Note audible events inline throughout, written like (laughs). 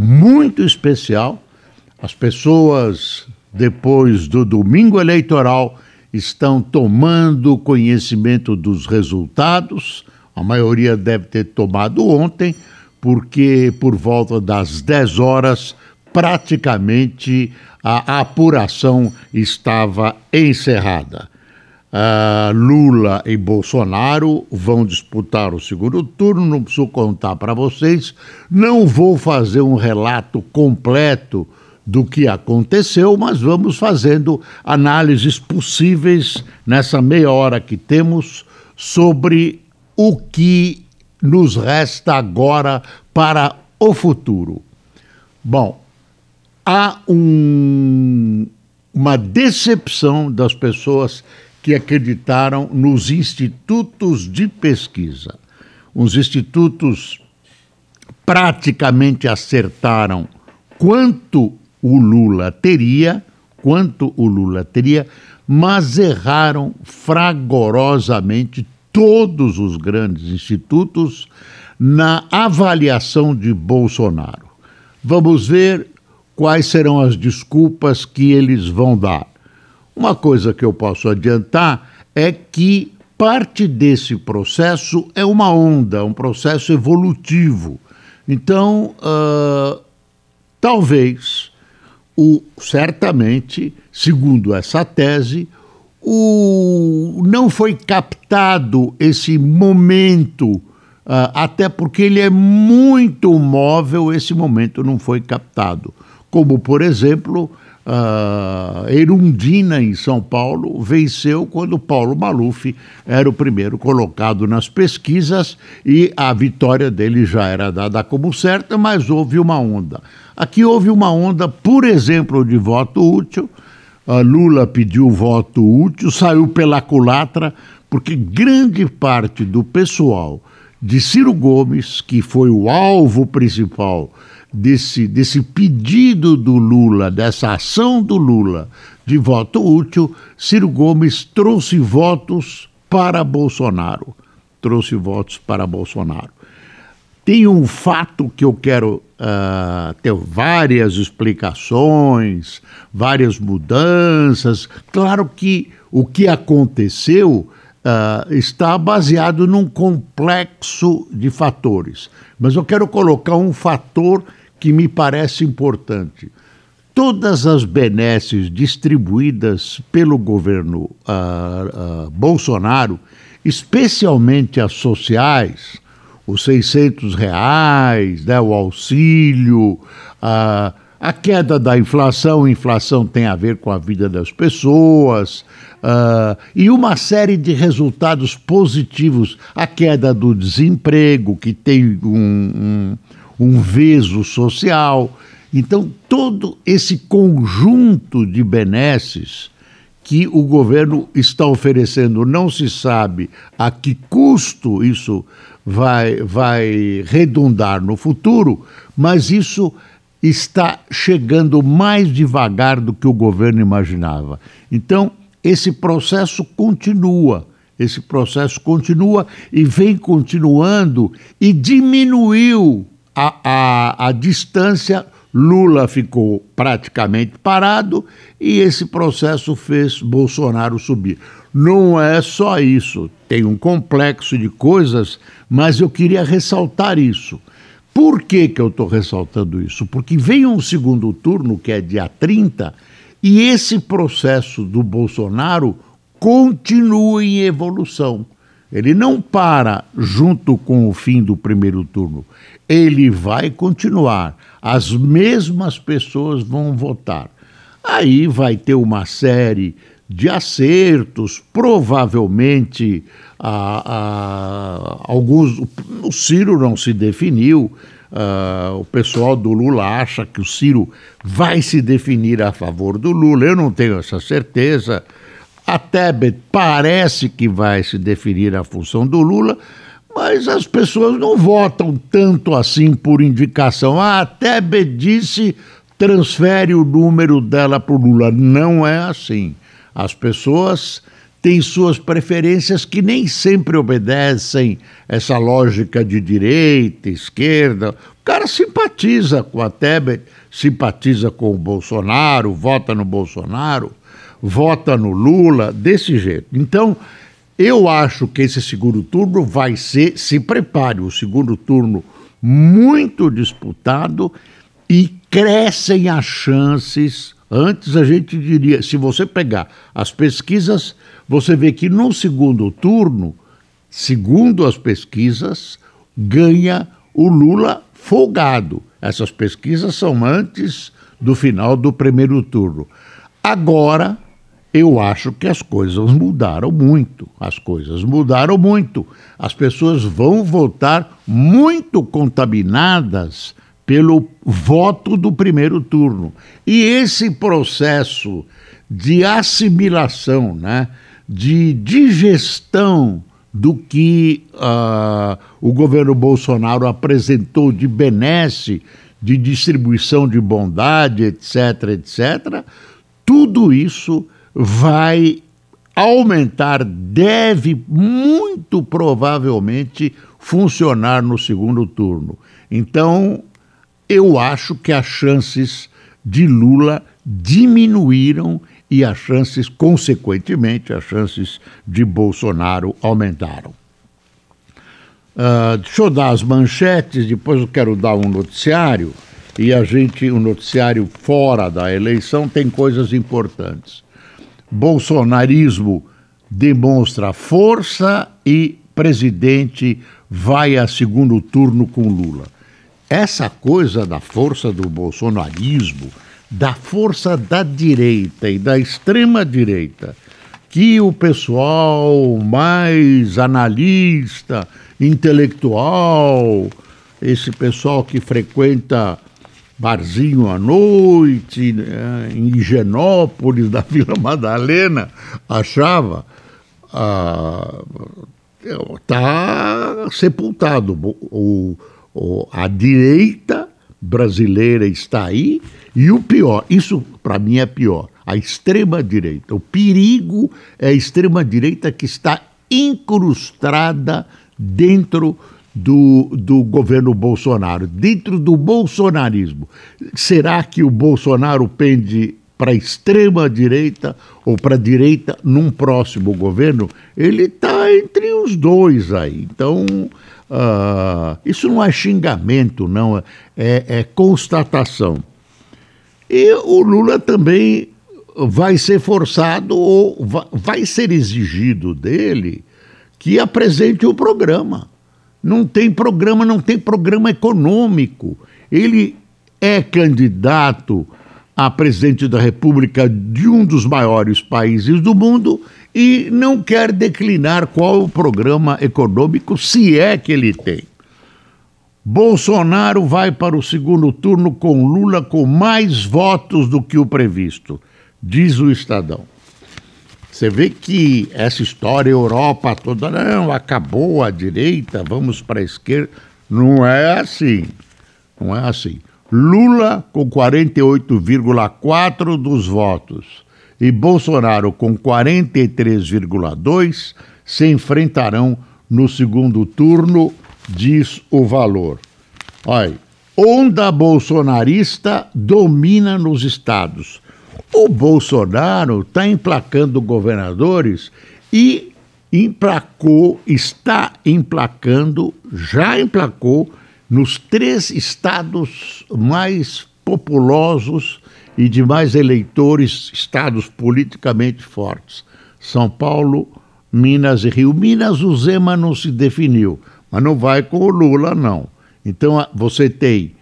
muito especial. As pessoas, depois do domingo eleitoral, estão tomando conhecimento dos resultados. A maioria deve ter tomado ontem, porque por volta das 10 horas, praticamente a apuração estava encerrada. Uh, Lula e Bolsonaro vão disputar o segundo turno, não preciso contar para vocês, não vou fazer um relato completo do que aconteceu, mas vamos fazendo análises possíveis nessa meia hora que temos sobre o que nos resta agora para o futuro. Bom, há um, uma decepção das pessoas que acreditaram nos institutos de pesquisa. Os institutos praticamente acertaram quanto o Lula teria, quanto o Lula teria, mas erraram fragorosamente todos os grandes institutos na avaliação de Bolsonaro. Vamos ver quais serão as desculpas que eles vão dar. Uma coisa que eu posso adiantar é que parte desse processo é uma onda, um processo evolutivo. Então, uh, talvez, o, certamente, segundo essa tese, o, não foi captado esse momento, uh, até porque ele é muito móvel, esse momento não foi captado. Como, por exemplo, Uh, Erundina, em São Paulo, venceu quando Paulo Maluf era o primeiro colocado nas pesquisas e a vitória dele já era dada como certa, mas houve uma onda. Aqui houve uma onda, por exemplo, de voto útil. Uh, Lula pediu voto útil, saiu pela culatra, porque grande parte do pessoal de Ciro Gomes, que foi o alvo principal desse, desse pedido do Lula, dessa ação do Lula de voto útil, Ciro Gomes trouxe votos para Bolsonaro. Trouxe votos para Bolsonaro. Tem um fato que eu quero uh, ter várias explicações, várias mudanças. Claro que o que aconteceu uh, está baseado num complexo de fatores, mas eu quero colocar um fator que me parece importante. Todas as benesses distribuídas pelo governo uh, uh, Bolsonaro, especialmente as sociais, os 600 reais, né, o auxílio, uh, a queda da inflação, a inflação tem a ver com a vida das pessoas, e uma série de resultados positivos, a queda do desemprego, que tem um, um um veso social. Então, todo esse conjunto de benesses que o governo está oferecendo, não se sabe a que custo isso vai, vai redundar no futuro, mas isso está chegando mais devagar do que o governo imaginava. Então, esse processo continua. Esse processo continua e vem continuando e diminuiu a, a, a distância, Lula ficou praticamente parado e esse processo fez Bolsonaro subir. Não é só isso, tem um complexo de coisas, mas eu queria ressaltar isso. Por que, que eu estou ressaltando isso? Porque vem um segundo turno, que é dia 30, e esse processo do Bolsonaro continua em evolução. Ele não para junto com o fim do primeiro turno ele vai continuar. As mesmas pessoas vão votar. Aí vai ter uma série de acertos, provavelmente a, a, alguns. O Ciro não se definiu, Uh, o pessoal do Lula acha que o Ciro vai se definir a favor do Lula. Eu não tenho essa certeza. A Tebet parece que vai se definir a função do Lula, mas as pessoas não votam tanto assim por indicação. Ah, a Tebet disse transfere o número dela para o Lula. Não é assim. As pessoas têm suas preferências que nem sempre obedecem essa lógica de direita, esquerda. O cara simpatiza com a Tebet, simpatiza com o Bolsonaro, vota no Bolsonaro, vota no Lula, desse jeito. Então, eu acho que esse segundo turno vai ser, se prepare, o segundo turno muito disputado e crescem as chances. Antes a gente diria, se você pegar as pesquisas, você vê que no segundo turno, segundo as pesquisas, ganha o Lula folgado. Essas pesquisas são antes do final do primeiro turno. Agora, eu acho que as coisas mudaram muito. As coisas mudaram muito. As pessoas vão votar muito contaminadas pelo voto do primeiro turno. E esse processo de assimilação, né, de digestão do que uh, o governo Bolsonaro apresentou de benesse, de distribuição de bondade, etc., etc., tudo isso vai aumentar, deve muito provavelmente funcionar no segundo turno. Então, eu acho que as chances de Lula diminuíram e as chances, consequentemente, as chances de Bolsonaro aumentaram. Uh, deixa eu dar as manchetes, depois eu quero dar um noticiário, e a gente, um noticiário fora da eleição, tem coisas importantes. Bolsonarismo demonstra força e presidente vai a segundo turno com Lula. Essa coisa da força do bolsonarismo, da força da direita e da extrema direita, que o pessoal mais analista, intelectual, esse pessoal que frequenta barzinho à noite, né, em Higienópolis, (laughs) da Vila Madalena, achava ah, sepultado. O, a direita brasileira está aí e o pior, isso para mim é pior, a extrema direita. O perigo é a extrema direita que está incrustada dentro do, do governo Bolsonaro, dentro do bolsonarismo. Será que o Bolsonaro pende para a extrema direita ou para a direita num próximo governo? Ele está entre os dois aí. Então Uh, isso não é xingamento, não, é, é constatação. E o Lula também vai ser forçado ou vai ser exigido dele que apresente o programa. Não tem programa, não tem programa econômico. Ele é candidato a presidente da República de um dos maiores países do mundo e não quer declinar qual o programa econômico, se é que ele tem. Bolsonaro vai para o segundo turno com Lula com mais votos do que o previsto, diz o Estadão. Você vê que essa história, Europa toda, não, acabou a direita, vamos para a esquerda. Não é assim. Não é assim. Lula com 48,4% dos votos e Bolsonaro com 43,2% se enfrentarão no segundo turno, diz o valor. Olha, onda bolsonarista domina nos estados. O Bolsonaro está emplacando governadores e emplacou, está emplacando, já emplacou nos três estados mais populosos e de mais eleitores, estados politicamente fortes: São Paulo, Minas e Rio. Minas, o Zema não se definiu, mas não vai com o Lula, não. Então, você tem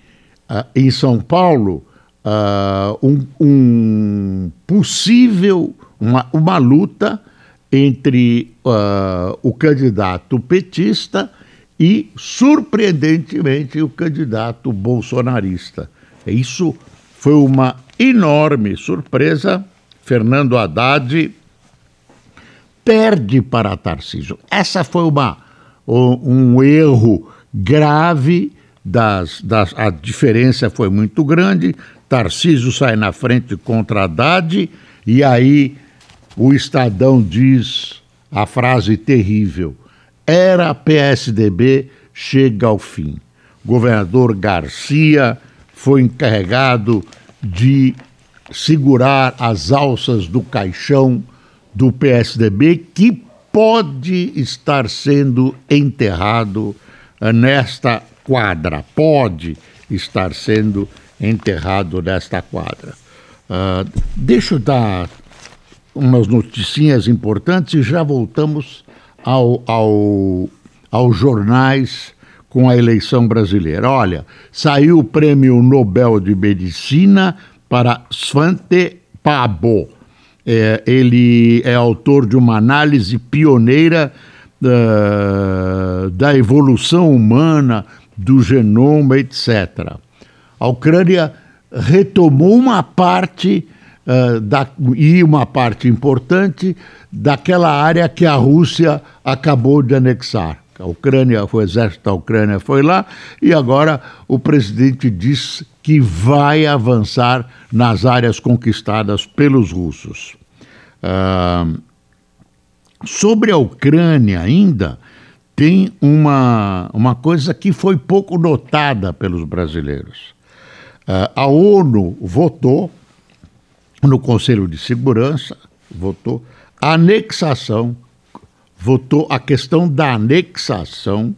em São Paulo uh, um, um, possível, uma, uma luta entre uh, o candidato petista e, surpreendentemente, o candidato bolsonarista. Isso foi uma enorme surpresa. Fernando Haddad perde para Tarcísio. Essa foi uma, um erro grave. Das, das, a diferença foi muito grande. Tarcísio sai na frente contra Haddad, e aí o Estadão diz a frase terrível: era PSDB, chega ao fim. Governador Garcia foi encarregado de segurar as alças do caixão do PSDB, que pode estar sendo enterrado nesta quadra, pode estar sendo enterrado nesta quadra. Uh, deixa eu dar umas noticinhas importantes e já voltamos ao, ao, aos jornais com a eleição brasileira. Olha, saiu o prêmio Nobel de Medicina para Svante Pabo. É, ele é autor de uma análise pioneira uh, da evolução humana, do genoma, etc. A Ucrânia retomou uma parte uh, da, e uma parte importante daquela área que a Rússia acabou de anexar. A Ucrânia, o exército da Ucrânia foi lá e agora o presidente diz que vai avançar nas áreas conquistadas pelos russos. Uh, sobre a Ucrânia ainda, tem uma, uma coisa que foi pouco notada pelos brasileiros. Uh, a ONU votou no Conselho de Segurança, votou a anexação, votou a questão da anexação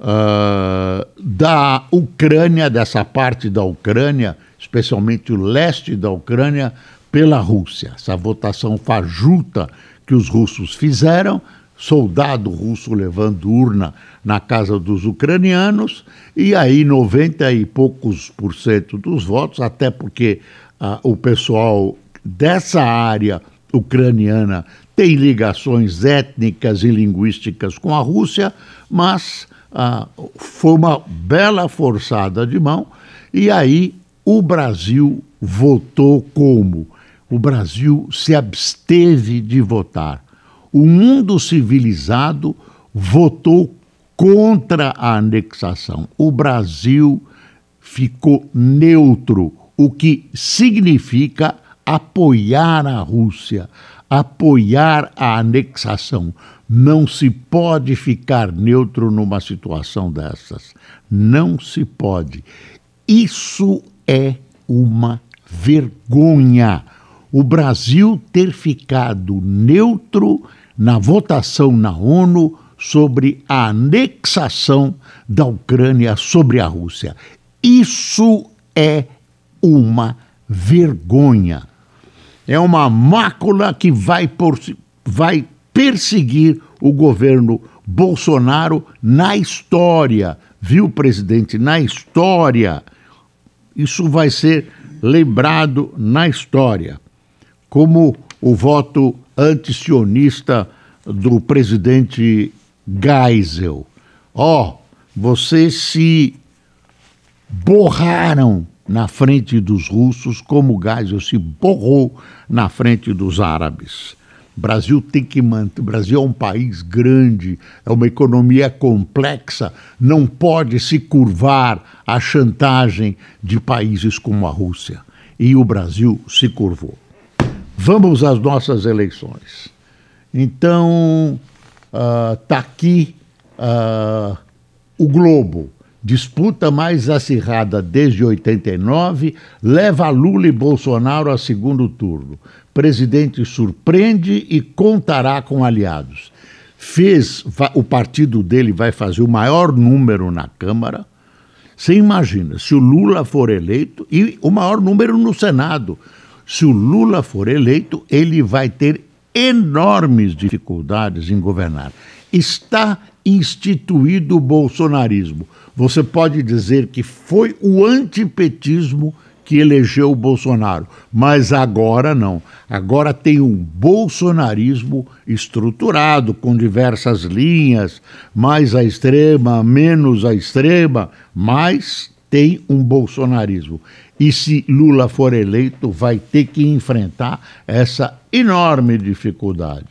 uh, da Ucrânia, dessa parte da Ucrânia, especialmente o leste da Ucrânia, pela Rússia. Essa votação fajuta que os russos fizeram, soldado russo levando urna na casa dos ucranianos, e aí 90 e poucos por cento dos votos, até porque ah, o pessoal dessa área ucraniana tem ligações étnicas e linguísticas com a Rússia, mas ah, foi uma bela forçada de mão, e aí o Brasil votou como? O Brasil se absteve de votar. O mundo civilizado votou contra a anexação. O Brasil ficou neutro o que significa apoiar a Rússia, apoiar a anexação. Não se pode ficar neutro numa situação dessas. Não se pode. Isso é uma vergonha. O Brasil ter ficado neutro na votação na ONU sobre a anexação da Ucrânia sobre a Rússia. Isso é uma vergonha. É uma mácula que vai, por, vai perseguir o governo Bolsonaro na história, viu, presidente? Na história. Isso vai ser lembrado na história, como o voto antisionista do presidente Geisel. Ó, oh, vocês se borraram na frente dos russos, como Geisel se borrou na frente dos árabes. Brasil tem que manter. Brasil é um país grande, é uma economia complexa, não pode se curvar à chantagem de países como a Rússia. E o Brasil se curvou. Vamos às nossas eleições. Então, está uh, aqui uh, o Globo disputa mais acirrada desde 89, leva Lula e Bolsonaro a segundo turno. Presidente surpreende e contará com aliados. Fez, o partido dele vai fazer o maior número na Câmara. Você imagina, se o Lula for eleito, e o maior número no Senado. Se o Lula for eleito, ele vai ter enormes dificuldades em governar. Está instituído o bolsonarismo. Você pode dizer que foi o antipetismo que elegeu o Bolsonaro. Mas agora não. Agora tem um bolsonarismo estruturado, com diversas linhas, mais à extrema, menos à extrema, mas tem um bolsonarismo. E se Lula for eleito, vai ter que enfrentar essa enorme dificuldade.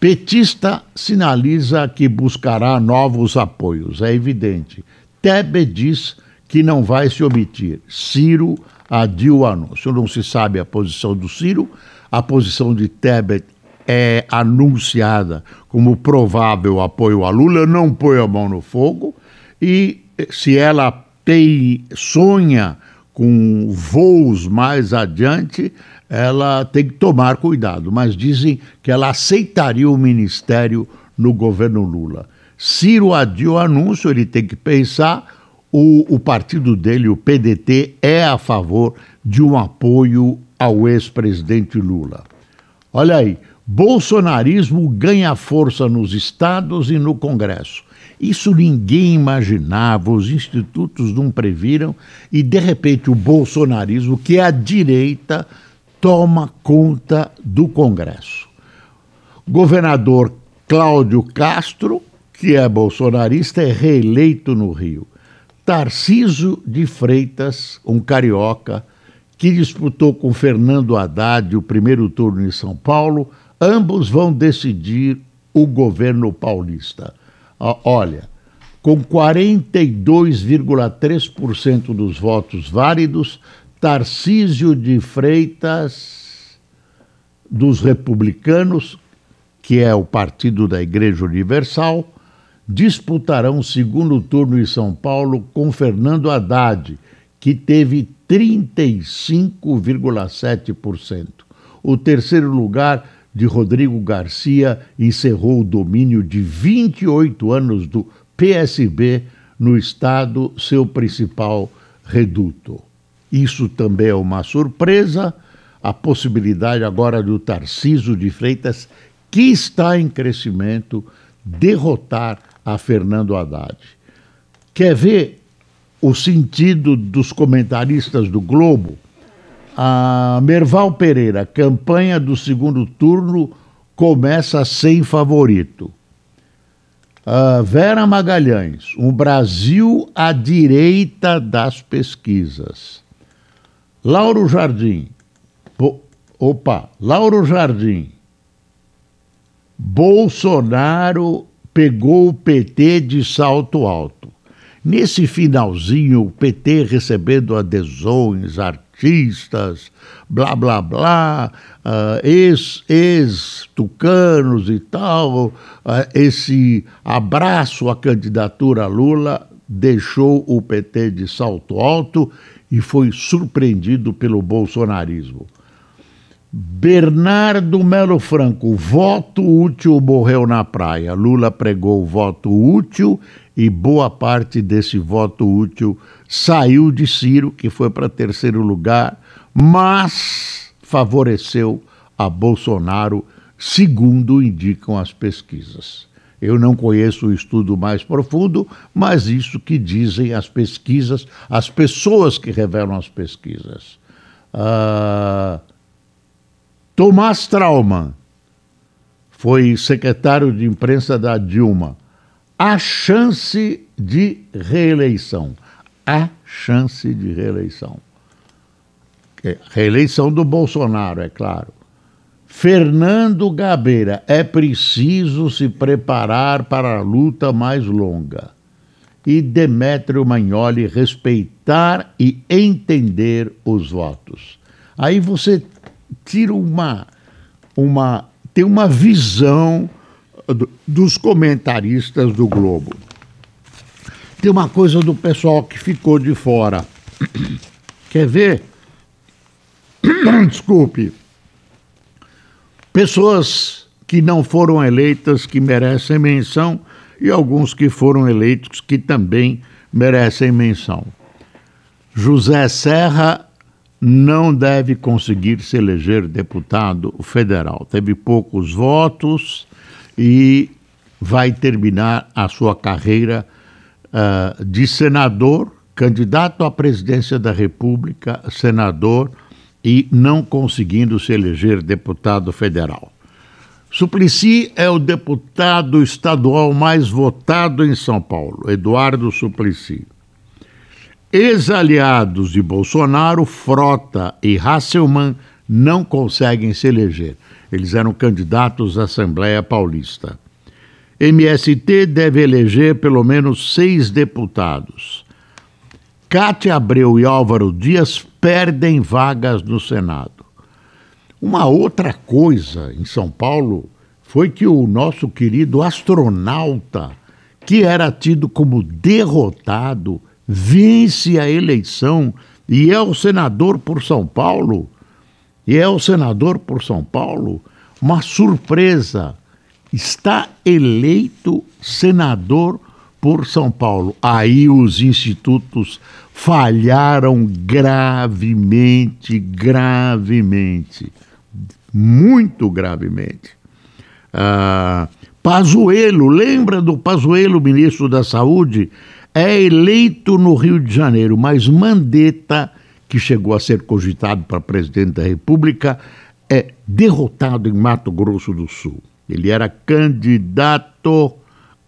Petista sinaliza que buscará novos apoios, é evidente. Tebet diz que não vai se omitir. Ciro adiu o anúncio. Não se sabe a posição do Ciro, a posição de Tebet é anunciada como provável apoio a Lula, não põe a mão no fogo, e se ela tem, sonha com voos mais adiante, ela tem que tomar cuidado. Mas dizem que ela aceitaria o ministério no governo Lula. Ciro adiou o anúncio, ele tem que pensar o, o partido dele, o PDT, é a favor de um apoio ao ex-presidente Lula. Olha aí, bolsonarismo ganha força nos estados e no Congresso. Isso ninguém imaginava, os institutos não previram, e de repente o bolsonarismo, que é a direita, toma conta do Congresso. Governador Cláudio Castro, que é bolsonarista, é reeleito no Rio. Tarciso de Freitas, um carioca, que disputou com Fernando Haddad o primeiro turno em São Paulo, ambos vão decidir o governo paulista. Olha, com 42,3% dos votos válidos, Tarcísio de Freitas, dos republicanos, que é o partido da Igreja Universal, disputarão o segundo turno em São Paulo com Fernando Haddad, que teve 35,7%. O terceiro lugar de Rodrigo Garcia encerrou o domínio de 28 anos do PSB no estado, seu principal reduto. Isso também é uma surpresa, a possibilidade agora do Tarciso de Freitas, que está em crescimento, derrotar a Fernando Haddad. Quer ver o sentido dos comentaristas do Globo? A Merval Pereira, campanha do segundo turno começa sem favorito. A Vera Magalhães, um Brasil à direita das pesquisas. Lauro Jardim, opa, Lauro Jardim, Bolsonaro pegou o PT de salto alto. Nesse finalzinho, o PT recebendo adesões, artistas, blá blá blá, uh, ex-tucanos ex e tal, uh, esse abraço à candidatura Lula deixou o PT de salto alto e foi surpreendido pelo bolsonarismo. Bernardo Melo Franco, voto útil morreu na praia. Lula pregou voto útil e boa parte desse voto útil saiu de Ciro, que foi para terceiro lugar, mas favoreceu a Bolsonaro, segundo indicam as pesquisas. Eu não conheço o estudo mais profundo, mas isso que dizem as pesquisas, as pessoas que revelam as pesquisas. Uh, Tomás Trauman foi secretário de imprensa da Dilma. A chance de reeleição. A chance de reeleição. É, reeleição do Bolsonaro, é claro. Fernando Gabeira, é preciso se preparar para a luta mais longa. E Demétrio Magnoli, respeitar e entender os votos. Aí você tira uma, uma tem uma visão do, dos comentaristas do Globo. Tem uma coisa do pessoal que ficou de fora. (clears throat) Quer ver? (clears throat) Desculpe. Pessoas que não foram eleitas que merecem menção e alguns que foram eleitos que também merecem menção. José Serra não deve conseguir se eleger deputado federal. Teve poucos votos e vai terminar a sua carreira uh, de senador, candidato à presidência da República, senador e não conseguindo se eleger deputado federal. Suplicy é o deputado estadual mais votado em São Paulo, Eduardo Suplicy. Ex-aliados de Bolsonaro, Frota e Hasselmann, não conseguem se eleger. Eles eram candidatos à Assembleia Paulista. MST deve eleger pelo menos seis deputados. Cátia Abreu e Álvaro Dias perdem vagas no Senado. Uma outra coisa em São Paulo foi que o nosso querido astronauta, que era tido como derrotado, vence a eleição e é o senador por São Paulo. E é o senador por São Paulo. Uma surpresa. Está eleito senador por São Paulo. Aí os institutos falharam gravemente, gravemente muito gravemente. Ah, Pazuello, lembra do Pazuello, ministro da Saúde? É eleito no Rio de Janeiro, mas Mandetta, que chegou a ser cogitado para presidente da República, é derrotado em Mato Grosso do Sul. Ele era candidato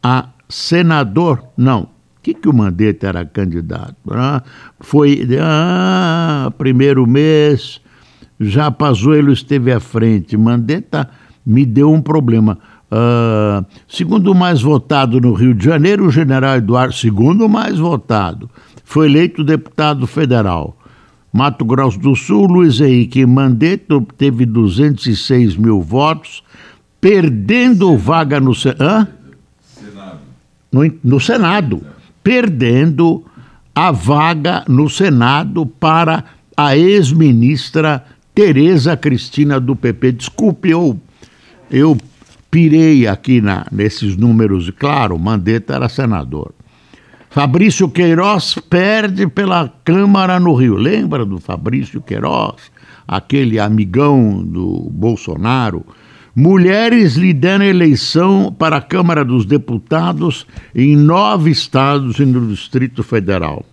a senador. Não. O que, que o Mandetta era candidato? Ah, foi ah, primeiro mês, já Pazuello esteve à frente. Mandetta me deu um problema. Uh, segundo mais votado no Rio de Janeiro, o general Eduardo, segundo mais votado, foi eleito deputado federal. Mato Grosso do Sul, Luiz Henrique Mandetta teve 206 mil votos, perdendo vaga no Senado. No, no Senado. Perdendo a vaga no Senado para a ex-ministra Tereza Cristina do PP. Desculpe, eu, eu pirei aqui na, nesses números. Claro, Mandetta era senador. Fabrício Queiroz perde pela Câmara no Rio. Lembra do Fabrício Queiroz? Aquele amigão do Bolsonaro. Mulheres lideram eleição para a Câmara dos Deputados em nove estados e no Distrito Federal.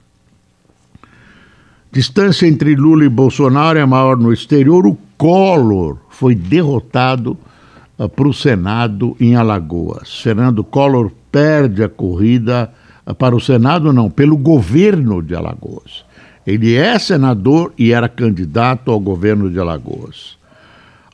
Distância entre Lula e Bolsonaro é maior no exterior. O Collor foi derrotado para o Senado em Alagoas. Fernando Collor perde a corrida uh, para o Senado, não, pelo governo de Alagoas. Ele é senador e era candidato ao governo de Alagoas.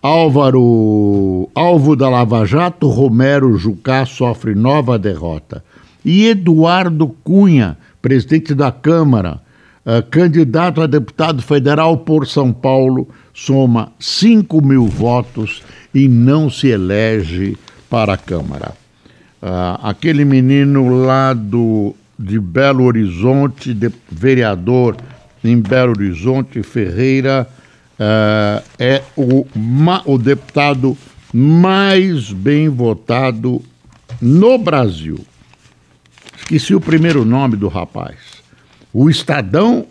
Álvaro, alvo da Lava Jato, Romero Jucá sofre nova derrota. E Eduardo Cunha, presidente da Câmara, Uh, candidato a deputado federal por São Paulo, soma 5 mil votos e não se elege para a Câmara. Uh, aquele menino lá do, de Belo Horizonte, de, vereador em Belo Horizonte, Ferreira, uh, é o, ma, o deputado mais bem votado no Brasil. Esqueci o primeiro nome do rapaz. O Estadão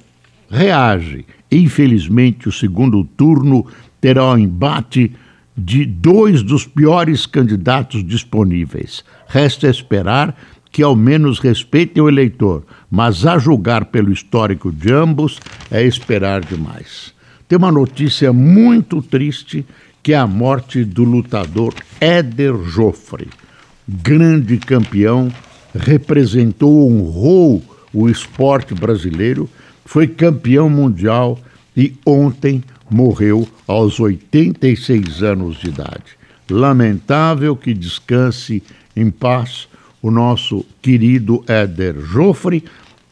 reage. Infelizmente, o segundo turno terá o um embate de dois dos piores candidatos disponíveis. Resta esperar que ao menos respeitem o eleitor, mas a julgar pelo histórico de ambos é esperar demais. Tem uma notícia muito triste que é a morte do lutador Éder Joffre, grande campeão, representou, honrou o esporte brasileiro, foi campeão mundial e ontem morreu aos 86 anos de idade. Lamentável que descanse em paz o nosso querido Éder Joffre,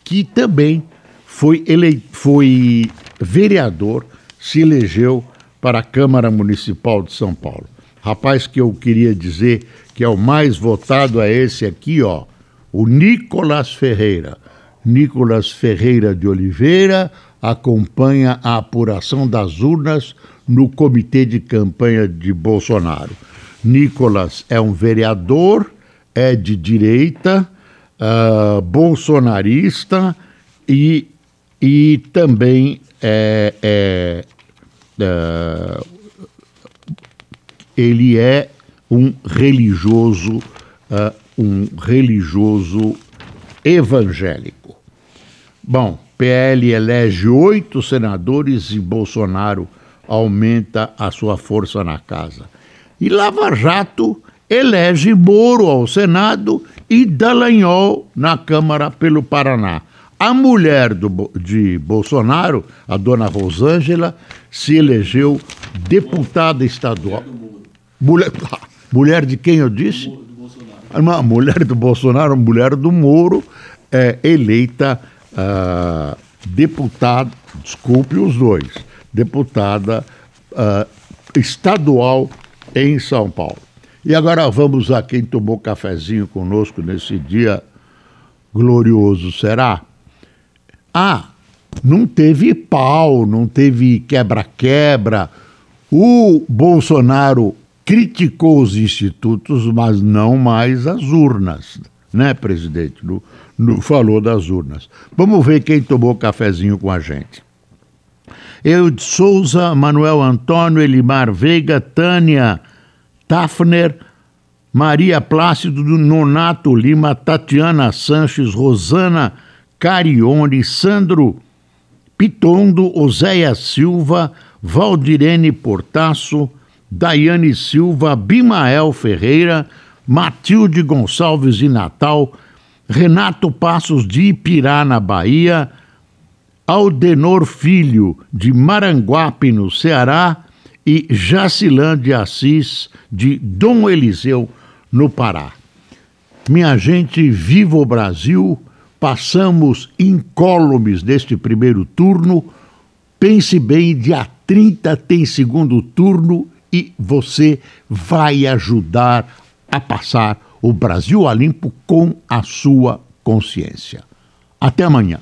que também foi, ele... foi vereador, se elegeu para a Câmara Municipal de São Paulo. Rapaz que eu queria dizer que é o mais votado é esse aqui, ó, o Nicolas Ferreira Nicolas Ferreira de Oliveira acompanha a apuração das urnas no comitê de campanha de Bolsonaro. Nicolas é um vereador, é de direita, uh, bolsonarista e, e também é, é uh, ele é um religioso, uh, um religioso evangélico. Bom, PL elege oito senadores e Bolsonaro aumenta a sua força na casa. E Lava Jato elege Moro ao Senado e Dallagnol na Câmara pelo Paraná. A mulher do, de Bolsonaro, a dona Rosângela, se elegeu deputada estadual. Mulher, (laughs) mulher de quem eu disse? Uma mulher do Bolsonaro, mulher do Moro, é eleita uh, deputada, desculpe os dois, deputada uh, estadual em São Paulo. E agora vamos a quem tomou cafezinho conosco nesse dia glorioso, será? Ah, não teve pau, não teve quebra-quebra. O Bolsonaro criticou os institutos, mas não mais as urnas, né, presidente? No, no, falou das urnas. Vamos ver quem tomou cafezinho com a gente. Eu de Souza, Manuel Antônio, Elimar Veiga, Tânia Tafner, Maria Plácido Nonato Lima, Tatiana Sanches, Rosana Carione, Sandro Pitondo, Oséia Silva, Valdirene Portaço, Daiane Silva, Bimael Ferreira, Matilde Gonçalves de Natal, Renato Passos de Ipirá, na Bahia, Aldenor Filho de Maranguape, no Ceará, e Jacilã de Assis de Dom Eliseu, no Pará. Minha gente, viva o Brasil! Passamos incólumes neste primeiro turno. Pense bem, dia 30 tem segundo turno e você vai ajudar a passar o Brasil a limpo com a sua consciência. Até amanhã.